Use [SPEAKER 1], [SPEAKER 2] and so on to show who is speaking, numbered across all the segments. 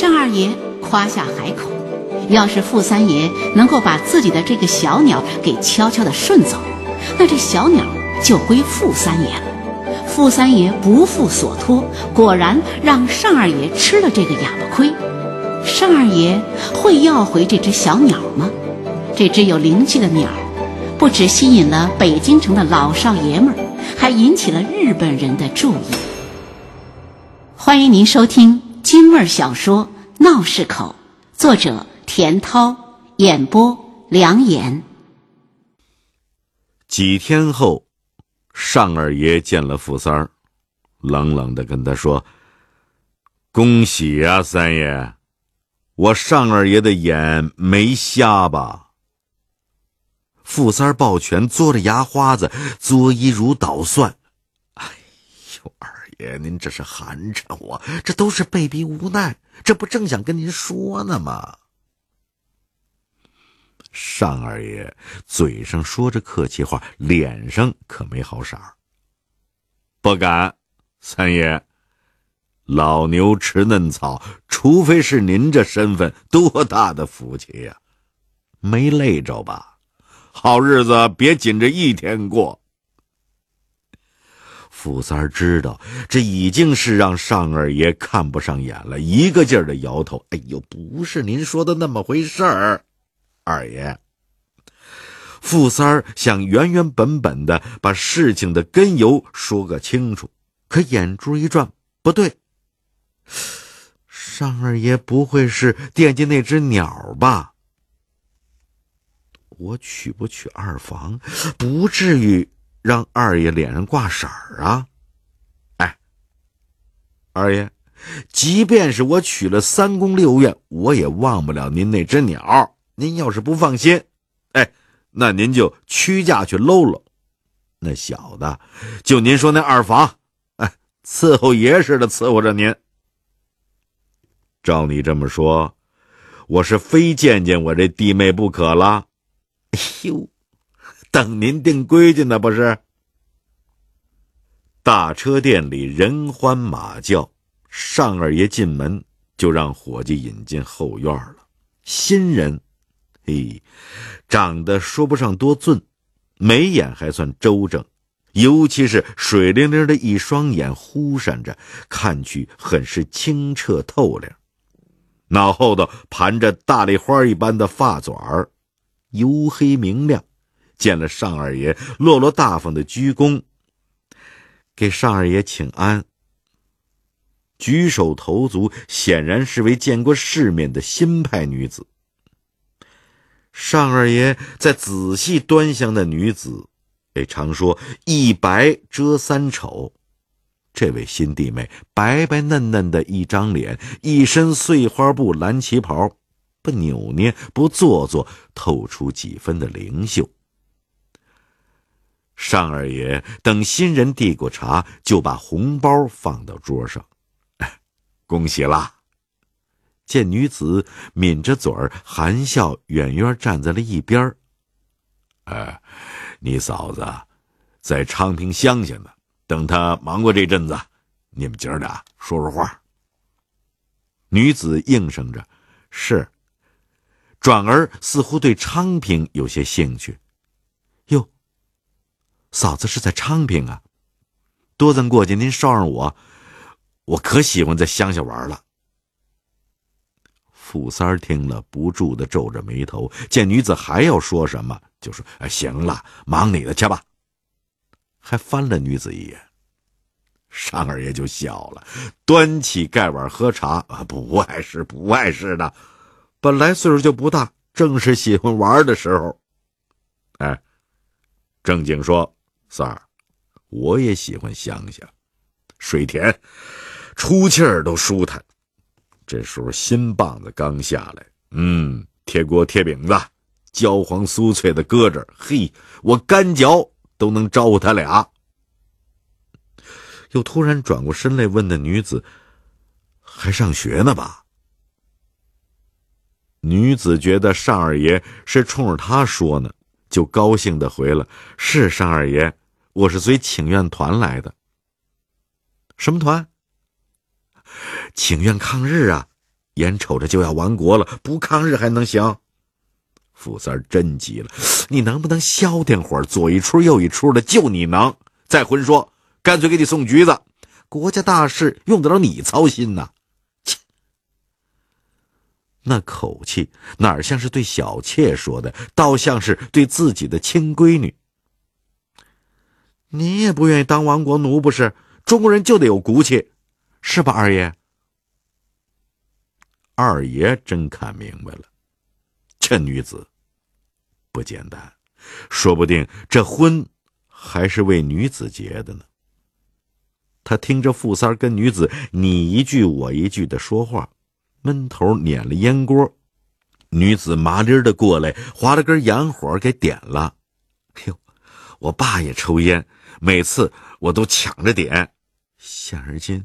[SPEAKER 1] 单二爷夸下海口，要是傅三爷能够把自己的这个小鸟给悄悄地顺走，那这小鸟就归傅三爷了。傅三爷不负所托，果然让单二爷吃了这个哑巴亏。单二爷会要回这只小鸟吗？这只有灵气的鸟，不只吸引了北京城的老少爷们儿，还引起了日本人的注意。欢迎您收听京味小说《闹市口》，作者田涛，演播梁岩。
[SPEAKER 2] 几天后。尚二爷见了傅三儿，冷冷的跟他说：“恭喜呀，三爷，我尚二爷的眼没瞎吧？”傅三儿抱拳，嘬着牙花子，作揖如捣蒜：“哎呦，二，爷您这是寒碜我，这都是被逼无奈，这不正想跟您说呢吗？”尚二爷嘴上说着客气话，脸上可没好色儿。不敢，三爷，老牛吃嫩草，除非是您这身份，多大的福气呀！没累着吧？好日子别紧着一天过。傅三儿知道这已经是让尚二爷看不上眼了，一个劲儿的摇头：“哎呦，不是您说的那么回事儿。”二爷，傅三儿想原原本本的把事情的根由说个清楚，可眼珠一转，不对，尚二爷不会是惦记那只鸟吧？我娶不娶二房，不至于让二爷脸上挂色儿啊！哎，二爷，即便是我娶了三宫六院，我也忘不了您那只鸟。您要是不放心，哎，那您就屈驾去搂搂。那小的，就您说那二房，哎，伺候爷似的伺候着您。照你这么说，我是非见见我这弟妹不可了。哎呦，等您定规矩呢，不是？大车店里人欢马叫，尚二爷进门就让伙计引进后院了。新人。嘿，长得说不上多俊，眉眼还算周正，尤其是水灵灵的一双眼，忽闪着，看去很是清澈透亮。脑后头盘着大丽花一般的发卷儿，黝黑明亮。见了尚二爷，落落大方的鞠躬，给尚二爷请安。举手投足，显然是位见过世面的新派女子。尚二爷在仔细端详那女子，哎，常说一白遮三丑。这位新弟妹白白嫩嫩的一张脸，一身碎花布蓝旗袍，不扭捏不做作，透出几分的灵秀。尚二爷等新人递过茶，就把红包放到桌上，恭喜啦！见女子抿着嘴儿，含笑远远站在了一边儿。哎，你嫂子在昌平乡下呢，等她忙过这阵子，你们姐俩说说话。女子应声着，是。转而似乎对昌平有些兴趣。嫂子是在昌平啊？多咱过去您捎上我，我可喜欢在乡下玩了。傅三儿听了，不住的皱着眉头。见女子还要说什么，就说：“行了，忙你的去吧。”还翻了女子一眼。尚二爷就笑了，端起盖碗喝茶。啊，不碍事，不碍事的。本来岁数就不大，正是喜欢玩的时候。哎，正经说，三儿，我也喜欢乡下，水田，出气儿都舒坦。这时候新棒子刚下来，嗯，铁锅铁饼子，焦黄酥脆的搁这，嘿，我干嚼都能招呼他俩。又突然转过身来问那女子：“还上学呢吧？”女子觉得尚二爷是冲着她说呢，就高兴的回了：“是尚二爷，我是随请愿团来的。什么团？”请愿抗日啊！眼瞅着就要亡国了，不抗日还能行？富三儿真急了，你能不能消停会儿？左一出右一出的，就你能？再混说，干脆给你送橘子。国家大事用得着你操心呐？那口气哪像是对小妾说的，倒像是对自己的亲闺女。你也不愿意当亡国奴不是？中国人就得有骨气，是吧，二爷？二爷真看明白了。这女子不简单，说不定这婚还是为女子结的呢。他听着富三跟女子你一句我一句的说话，闷头捻了烟锅。女子麻利的过来，划了根洋火给点了。哟，我爸也抽烟，每次我都抢着点，现而今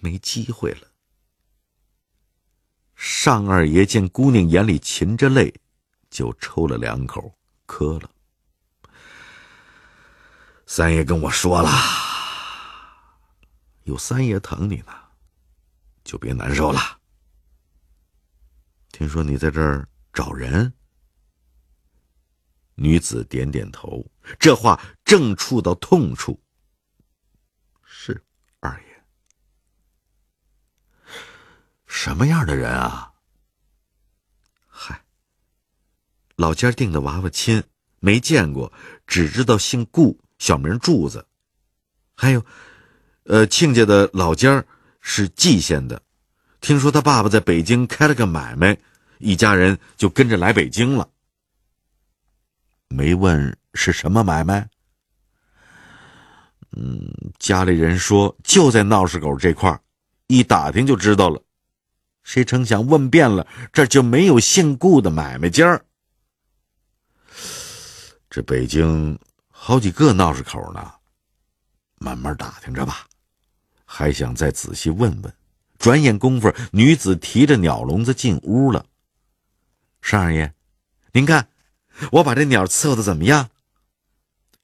[SPEAKER 2] 没机会了。尚二爷见姑娘眼里噙着泪，就抽了两口，磕了。三爷跟我说了，有三爷疼你呢，就别难受了。听说你在这儿找人？女子点点头，这话正触到痛处。是二爷。什么样的人啊？嗨，老家定的娃娃亲，没见过，只知道姓顾，小名柱子。还有，呃，亲家的老家是蓟县的，听说他爸爸在北京开了个买卖，一家人就跟着来北京了。没问是什么买卖？嗯，家里人说就在闹市口这块一打听就知道了。谁成想问遍了，这就没有姓顾的买卖家这北京好几个闹市口呢，慢慢打听着吧。还想再仔细问问。转眼功夫，女子提着鸟笼子进屋了。尚二爷，您看，我把这鸟伺候的怎么样？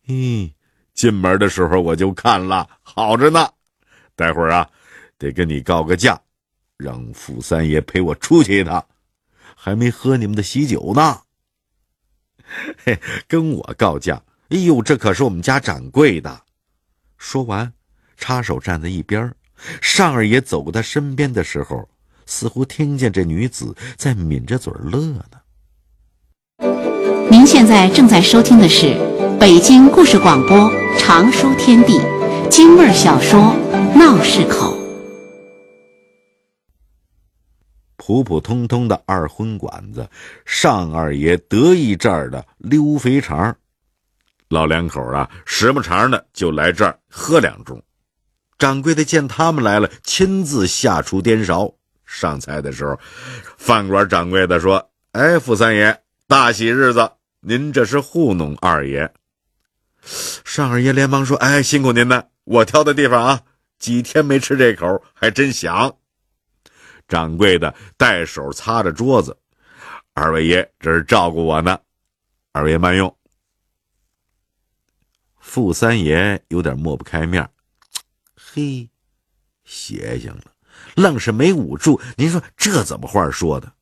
[SPEAKER 2] 咦，进门的时候我就看了，好着呢。待会儿啊，得跟你告个假。让傅三爷陪我出去一趟，还没喝你们的喜酒呢。嘿，跟我告假！哎呦，这可是我们家掌柜的。说完，插手站在一边。尚二爷走过他身边的时候，似乎听见这女子在抿着嘴乐呢。
[SPEAKER 1] 您现在正在收听的是北京故事广播《常书天地》京味小说《闹市口》。
[SPEAKER 2] 普普通通的二婚馆子，尚二爷得意这儿的溜肥肠，老两口啊，时不常的就来这儿喝两盅。掌柜的见他们来了，亲自下厨颠勺。上菜的时候，饭馆掌柜的说：“哎，傅三爷，大喜日子，您这是糊弄二爷。”尚二爷连忙说：“哎，辛苦您了，我挑的地方啊，几天没吃这口，还真香。”掌柜的带手擦着桌子，二位爷这是照顾我呢，二位爷慢用。傅三爷有点抹不开面嘿，邪性了，愣是没捂住。您说这怎么话说的？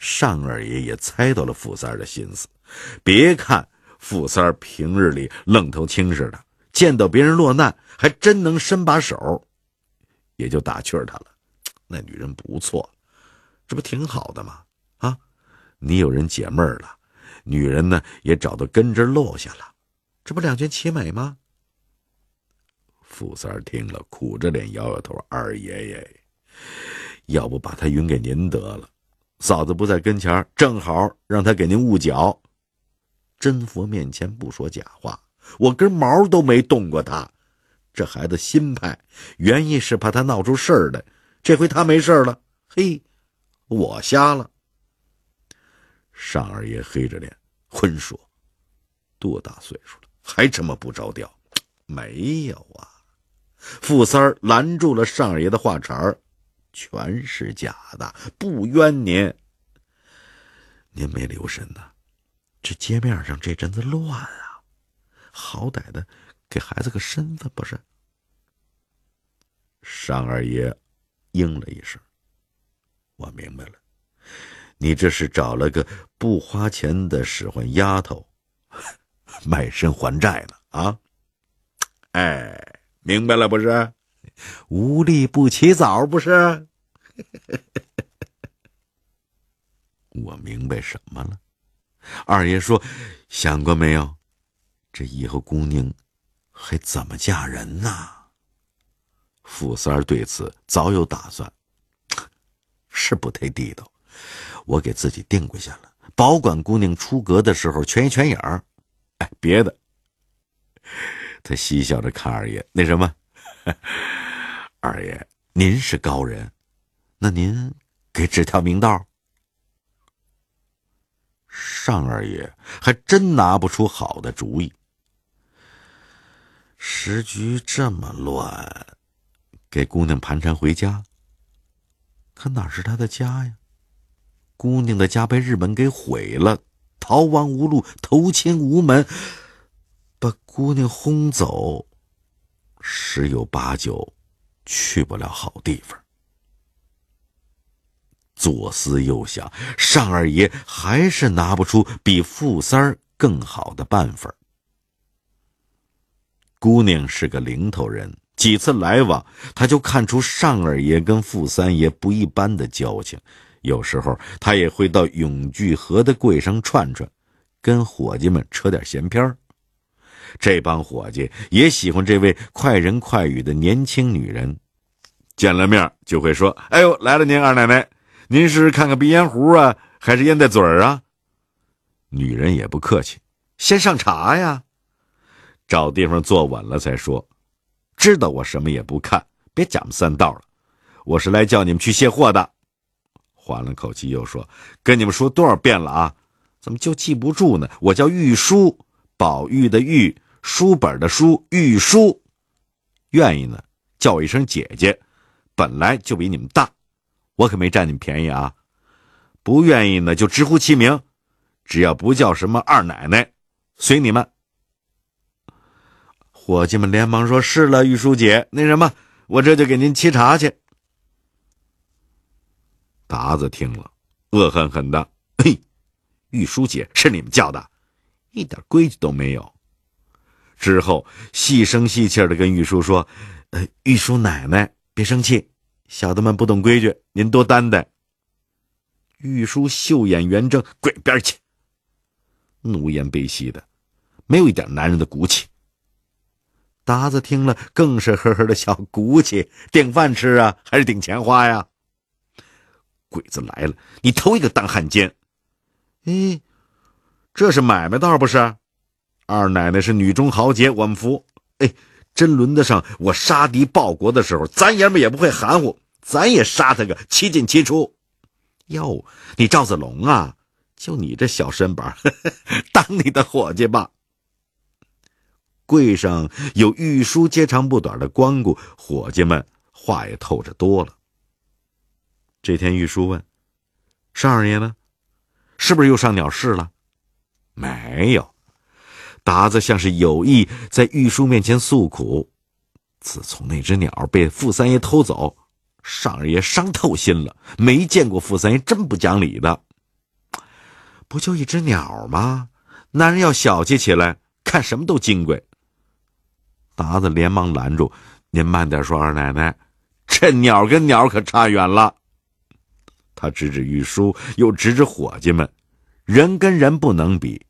[SPEAKER 2] 尚二爷也猜到了傅三的心思，别看傅三平日里愣头青似的，见到别人落难还真能伸把手。也就打趣他了，那女人不错，这不挺好的吗？啊，你有人解闷了，女人呢也找到根枝落下了，这不两全其美吗？富三儿听了，苦着脸摇摇头：“二爷爷，要不把他匀给您得了？嫂子不在跟前，正好让他给您捂脚。真佛面前不说假话，我根毛都没动过他。”这孩子心派，原意是怕他闹出事儿来。这回他没事了，嘿，我瞎了。尚二爷黑着脸，混说：“多大岁数了，还这么不着调？”没有啊，富三儿拦住了尚二爷的话茬儿：“全是假的，不冤您。您没留神呐，这街面上这阵子乱啊，好歹的。”给孩子个身份不是？尚二爷应了一声：“我明白了，你这是找了个不花钱的使唤丫头，卖身还债呢啊？哎，明白了不是？无利不起早不是？我明白什么了？二爷说，想过没有？这以后姑娘还怎么嫁人呢？”傅三儿对此早有打算，是不太地道。我给自己定规下了，保管姑娘出阁的时候全一全影儿。哎，别的。他嬉笑着看二爷，那什么，二爷您是高人，那您给指条明道。尚二爷还真拿不出好的主意。时局这么乱。给姑娘盘缠回家，可哪是他的家呀？姑娘的家被日本给毁了，逃亡无路，投亲无门，把姑娘轰走，十有八九去不了好地方。左思右想，尚二爷还是拿不出比富三儿更好的办法。姑娘是个零头人。几次来往，他就看出尚二爷跟傅三爷不一般的交情。有时候他也会到永聚河的柜上串串，跟伙计们扯点闲篇这帮伙计也喜欢这位快人快语的年轻女人，见了面就会说：“哎呦，来了，您二奶奶，您是看看鼻烟壶啊，还是烟袋嘴儿啊？”女人也不客气，先上茶呀，找地方坐稳了再说。知道我什么也不看，别假模三道了。我是来叫你们去卸货的。缓了口气，又说：“跟你们说多少遍了啊？怎么就记不住呢？我叫玉书，宝玉的玉，书本的书，玉书。愿意呢，叫我一声姐姐。本来就比你们大，我可没占你们便宜啊。不愿意呢，就直呼其名，只要不叫什么二奶奶，随你们。”伙计们连忙说：“是了，玉书姐，那什么，我这就给您沏茶去。”达子听了，恶狠狠的：“嘿，玉书姐是你们叫的，一点规矩都没有。”之后细声细气的跟玉书说：“呃，玉书奶奶别生气，小的们不懂规矩，您多担待。”玉书秀眼圆睁：“滚边去！奴颜卑膝的，没有一点男人的骨气。”达子听了，更是呵呵的笑，骨气顶饭吃啊，还是顶钱花呀？鬼子来了，你头一个当汉奸！哎，这是买卖道不是？二奶奶是女中豪杰，我们服。哎，真轮得上我杀敌报国的时候，咱爷们也不会含糊，咱也杀他个七进七出。哟，你赵子龙啊，就你这小身板，当你的伙计吧。柜上有玉书接长不短的光顾，伙计们话也透着多了。这天，玉书问：“尚二爷呢？是不是又上鸟市了？”没有。达子像是有意在玉书面前诉苦。自从那只鸟被傅三爷偷走，尚二爷伤透心了。没见过傅三爷真不讲理的。不就一只鸟吗？男人要小气起来，看什么都金贵。达子连忙拦住：“您慢点说，二奶奶，这鸟跟鸟可差远了。”他指指玉书，又指指伙计们：“人跟人不能比，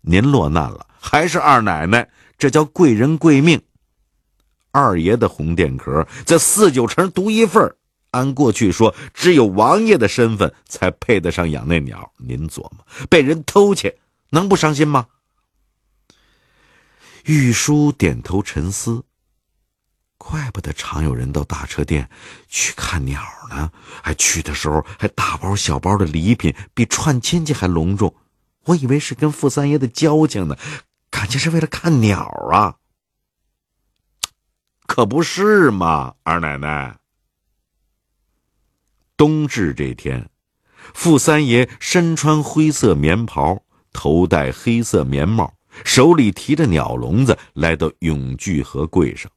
[SPEAKER 2] 您落难了，还是二奶奶，这叫贵人贵命。二爷的红电壳在四九城独一份按过去说，只有王爷的身份才配得上养那鸟。您琢磨，被人偷去，能不伤心吗？”玉书点头沉思。怪不得常有人到大车店去看鸟呢，还去的时候还大包小包的礼品，比串亲戚还隆重。我以为是跟傅三爷的交情呢，感情是为了看鸟啊。可不是嘛，二奶奶。冬至这天，傅三爷身穿灰色棉袍，头戴黑色棉帽。手里提着鸟笼子，来到永聚河柜上。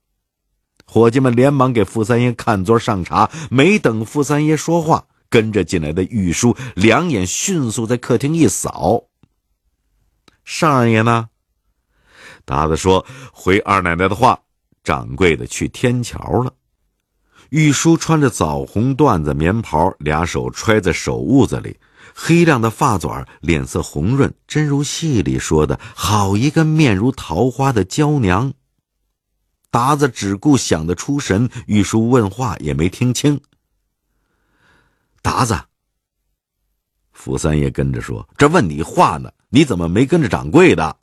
[SPEAKER 2] 伙计们连忙给傅三爷看桌上茶。没等傅三爷说话，跟着进来的玉书两眼迅速在客厅一扫。尚二爷呢？达子说：“回二奶奶的话，掌柜的去天桥了。”玉书穿着枣红缎子棉袍，俩手揣在手捂子里，黑亮的发卷，脸色红润，真如戏里说的好一个面如桃花的娇娘。达子只顾想得出神，玉书问话也没听清。达子，傅三爷跟着说：“这问你话呢，你怎么没跟着掌柜的？”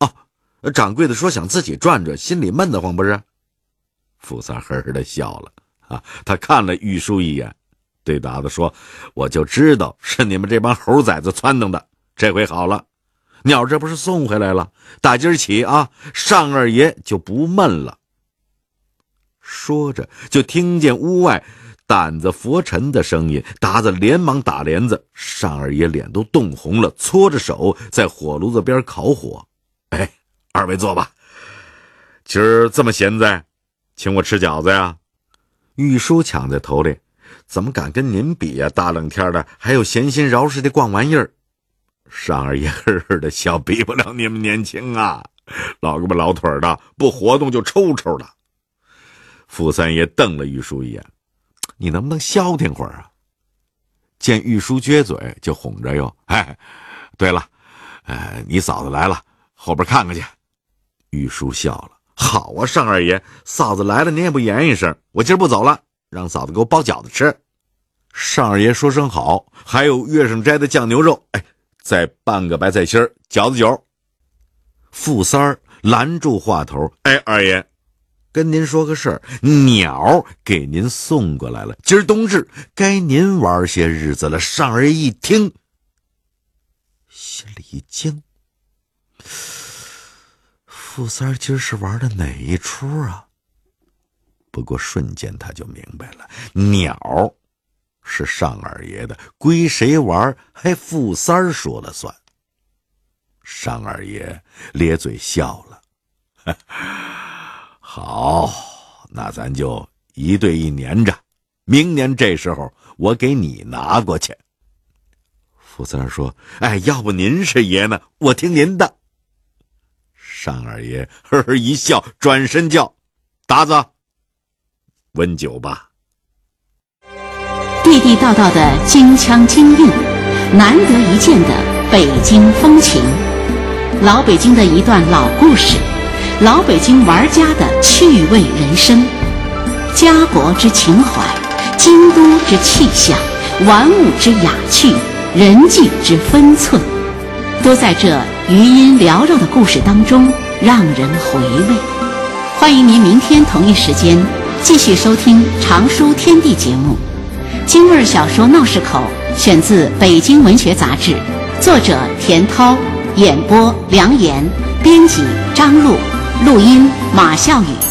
[SPEAKER 2] 哦，掌柜的说想自己转转，心里闷得慌，不是？傅三呵呵的笑了。啊！他看了玉书一眼，对达子说：“我就知道是你们这帮猴崽子撺弄的。这回好了，鸟这不是送回来了？打今儿起啊，尚二爷就不闷了。”说着，就听见屋外掸子拂尘的声音。达子连忙打帘子，尚二爷脸都冻红了，搓着手在火炉子边烤火。哎，二位坐吧。今儿这么闲在，请我吃饺子呀？玉书抢在头里，怎么敢跟您比呀？大冷天的，还有闲心饶似的逛玩意儿。尚二爷呵呵的笑，比不了你们年轻啊，老胳膊老腿的，不活动就抽抽了。傅三爷瞪了玉书一眼：“你能不能消停会儿啊？”见玉书撅嘴，就哄着哟：“哎，对了，呃，你嫂子来了，后边看看去。”玉书笑了。好啊，尚二爷，嫂子来了，您也不言一声，我今儿不走了，让嫂子给我包饺子吃。尚二爷说声好，还有月上摘的酱牛肉，哎，再拌个白菜心，饺子酒。傅三儿拦住话头，哎，二爷，跟您说个事儿，鸟给您送过来了，今儿冬至，该您玩些日子了。尚二爷一听，心里一惊。傅三儿今儿是玩的哪一出啊？不过瞬间他就明白了，鸟是尚二爷的，归谁玩还傅三儿说了算。尚二爷咧嘴笑了，好，那咱就一对一粘着，明年这时候我给你拿过去。傅三儿说：“哎，要不您是爷呢？我听您的。”单二爷呵呵一笑，转身叫：“达子，温酒吧。”
[SPEAKER 1] 地地道道的京腔京韵，难得一见的北京风情，老北京的一段老故事，老北京玩家的趣味人生，家国之情怀，京都之气象，玩物之雅趣，人际之分寸。都在这余音缭绕的故事当中让人回味。欢迎您明天同一时间继续收听《常书天地》节目。京味小说《闹市口》选自《北京文学杂志》，作者田涛，演播梁岩，编辑张璐，录音马笑宇。